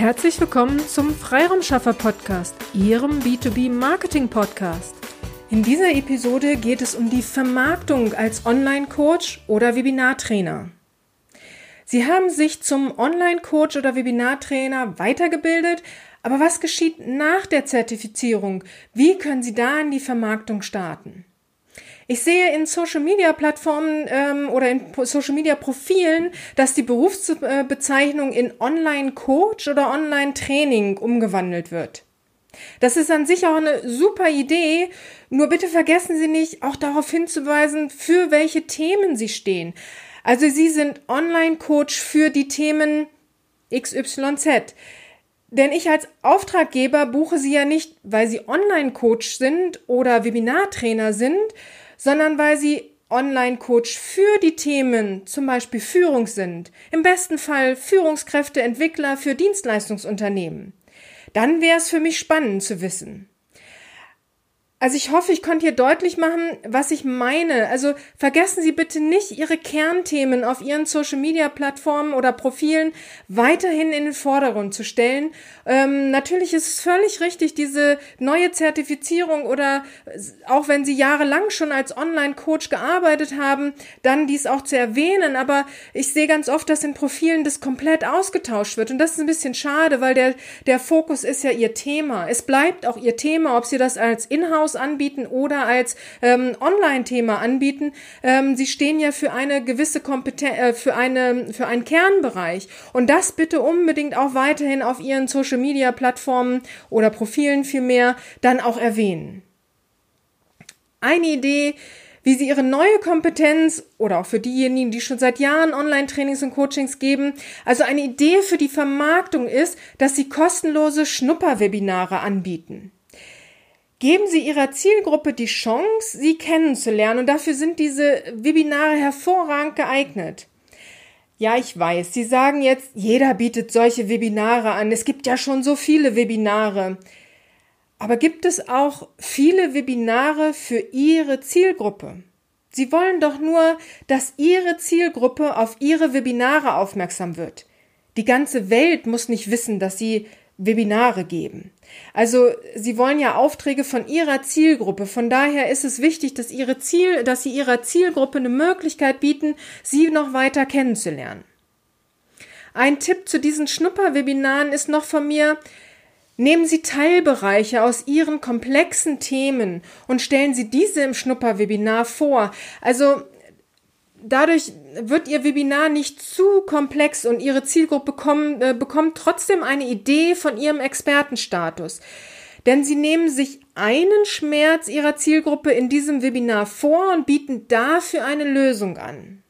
Herzlich willkommen zum Freiraumschaffer Podcast, Ihrem B2B Marketing Podcast. In dieser Episode geht es um die Vermarktung als Online-Coach oder Webinartrainer. Sie haben sich zum Online-Coach oder Webinartrainer weitergebildet, aber was geschieht nach der Zertifizierung? Wie können Sie da in die Vermarktung starten? Ich sehe in Social Media Plattformen ähm, oder in Social Media Profilen, dass die Berufsbezeichnung in Online Coach oder Online Training umgewandelt wird. Das ist an sich auch eine super Idee, nur bitte vergessen Sie nicht, auch darauf hinzuweisen, für welche Themen Sie stehen. Also Sie sind Online Coach für die Themen XYZ. Denn ich als Auftraggeber buche Sie ja nicht, weil Sie Online Coach sind oder Webinartrainer sind, sondern weil sie Online-Coach für die Themen, zum Beispiel Führung sind. Im besten Fall Führungskräfte, Entwickler für Dienstleistungsunternehmen. Dann wäre es für mich spannend zu wissen. Also ich hoffe, ich konnte hier deutlich machen, was ich meine. Also vergessen Sie bitte nicht, Ihre Kernthemen auf Ihren Social-Media-Plattformen oder Profilen weiterhin in den Vordergrund zu stellen. Ähm, natürlich ist es völlig richtig, diese neue Zertifizierung oder auch wenn Sie jahrelang schon als Online-Coach gearbeitet haben, dann dies auch zu erwähnen. Aber ich sehe ganz oft, dass in Profilen das komplett ausgetauscht wird. Und das ist ein bisschen schade, weil der, der Fokus ist ja Ihr Thema. Es bleibt auch Ihr Thema, ob Sie das als Inhouse Kurs anbieten oder als ähm, Online-Thema anbieten. Ähm, sie stehen ja für eine gewisse Kompetenz, äh, für eine, für einen Kernbereich. Und das bitte unbedingt auch weiterhin auf Ihren Social-Media-Plattformen oder Profilen vielmehr dann auch erwähnen. Eine Idee, wie sie ihre neue Kompetenz oder auch für diejenigen, die schon seit Jahren Online-Trainings und Coachings geben, also eine Idee für die Vermarktung ist, dass sie kostenlose Schnupperwebinare anbieten. Geben Sie Ihrer Zielgruppe die Chance, Sie kennenzulernen und dafür sind diese Webinare hervorragend geeignet. Ja, ich weiß, Sie sagen jetzt, jeder bietet solche Webinare an. Es gibt ja schon so viele Webinare. Aber gibt es auch viele Webinare für Ihre Zielgruppe? Sie wollen doch nur, dass Ihre Zielgruppe auf Ihre Webinare aufmerksam wird. Die ganze Welt muss nicht wissen, dass Sie Webinare geben. Also Sie wollen ja Aufträge von Ihrer Zielgruppe. Von daher ist es wichtig, dass Ihre Ziel, dass Sie Ihrer Zielgruppe eine Möglichkeit bieten, Sie noch weiter kennenzulernen. Ein Tipp zu diesen Schnupperwebinaren ist noch von mir, Nehmen Sie Teilbereiche aus Ihren komplexen Themen und stellen Sie diese im Schnupperwebinar vor. Also dadurch wird Ihr Webinar nicht zu komplex und Ihre Zielgruppe bekommen, äh, bekommt trotzdem eine Idee von Ihrem Expertenstatus. Denn Sie nehmen sich einen Schmerz Ihrer Zielgruppe in diesem Webinar vor und bieten dafür eine Lösung an.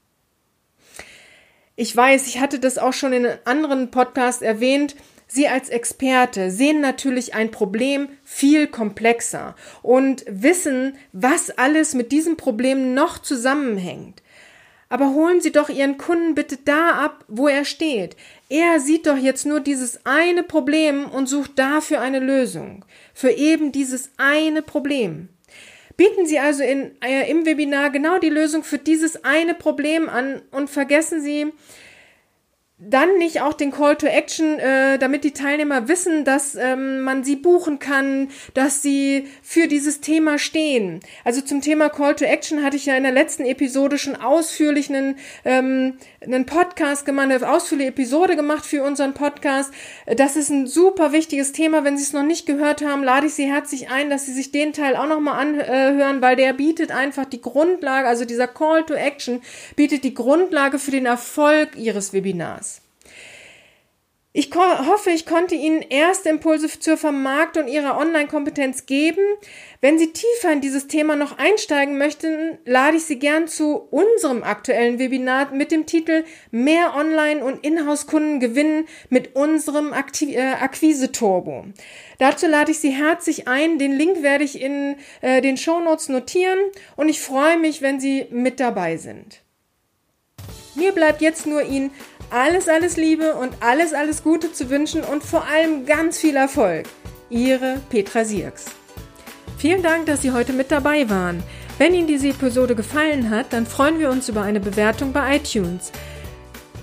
Ich weiß, ich hatte das auch schon in einem anderen Podcast erwähnt. Sie als Experte sehen natürlich ein Problem viel komplexer und wissen, was alles mit diesem Problem noch zusammenhängt. Aber holen Sie doch Ihren Kunden bitte da ab, wo er steht. Er sieht doch jetzt nur dieses eine Problem und sucht dafür eine Lösung. Für eben dieses eine Problem. Bieten Sie also in, äh, im Webinar genau die Lösung für dieses eine Problem an und vergessen Sie dann nicht auch den Call to Action, äh, damit die Teilnehmer wissen, dass ähm, man sie buchen kann, dass sie für dieses Thema stehen. Also zum Thema Call to Action hatte ich ja in der letzten Episode schon ausführlich einen, ähm, einen Podcast gemacht, eine ausführliche Episode gemacht für unseren Podcast. Das ist ein super wichtiges Thema. Wenn Sie es noch nicht gehört haben, lade ich Sie herzlich ein, dass Sie sich den Teil auch nochmal anhören, weil der bietet einfach die Grundlage, also dieser Call to Action bietet die Grundlage für den Erfolg Ihres Webinars. Ich hoffe, ich konnte Ihnen erste Impulse zur Vermarktung Ihrer Online-Kompetenz geben. Wenn Sie tiefer in dieses Thema noch einsteigen möchten, lade ich Sie gern zu unserem aktuellen Webinar mit dem Titel Mehr Online- und Inhouse-Kunden gewinnen mit unserem Aktiv äh, Akquise-Turbo. Dazu lade ich Sie herzlich ein. Den Link werde ich in äh, den Show Notes notieren und ich freue mich, wenn Sie mit dabei sind. Mir bleibt jetzt nur Ihnen alles, alles Liebe und alles, alles Gute zu wünschen und vor allem ganz viel Erfolg. Ihre Petra Sierks. Vielen Dank, dass Sie heute mit dabei waren. Wenn Ihnen diese Episode gefallen hat, dann freuen wir uns über eine Bewertung bei iTunes.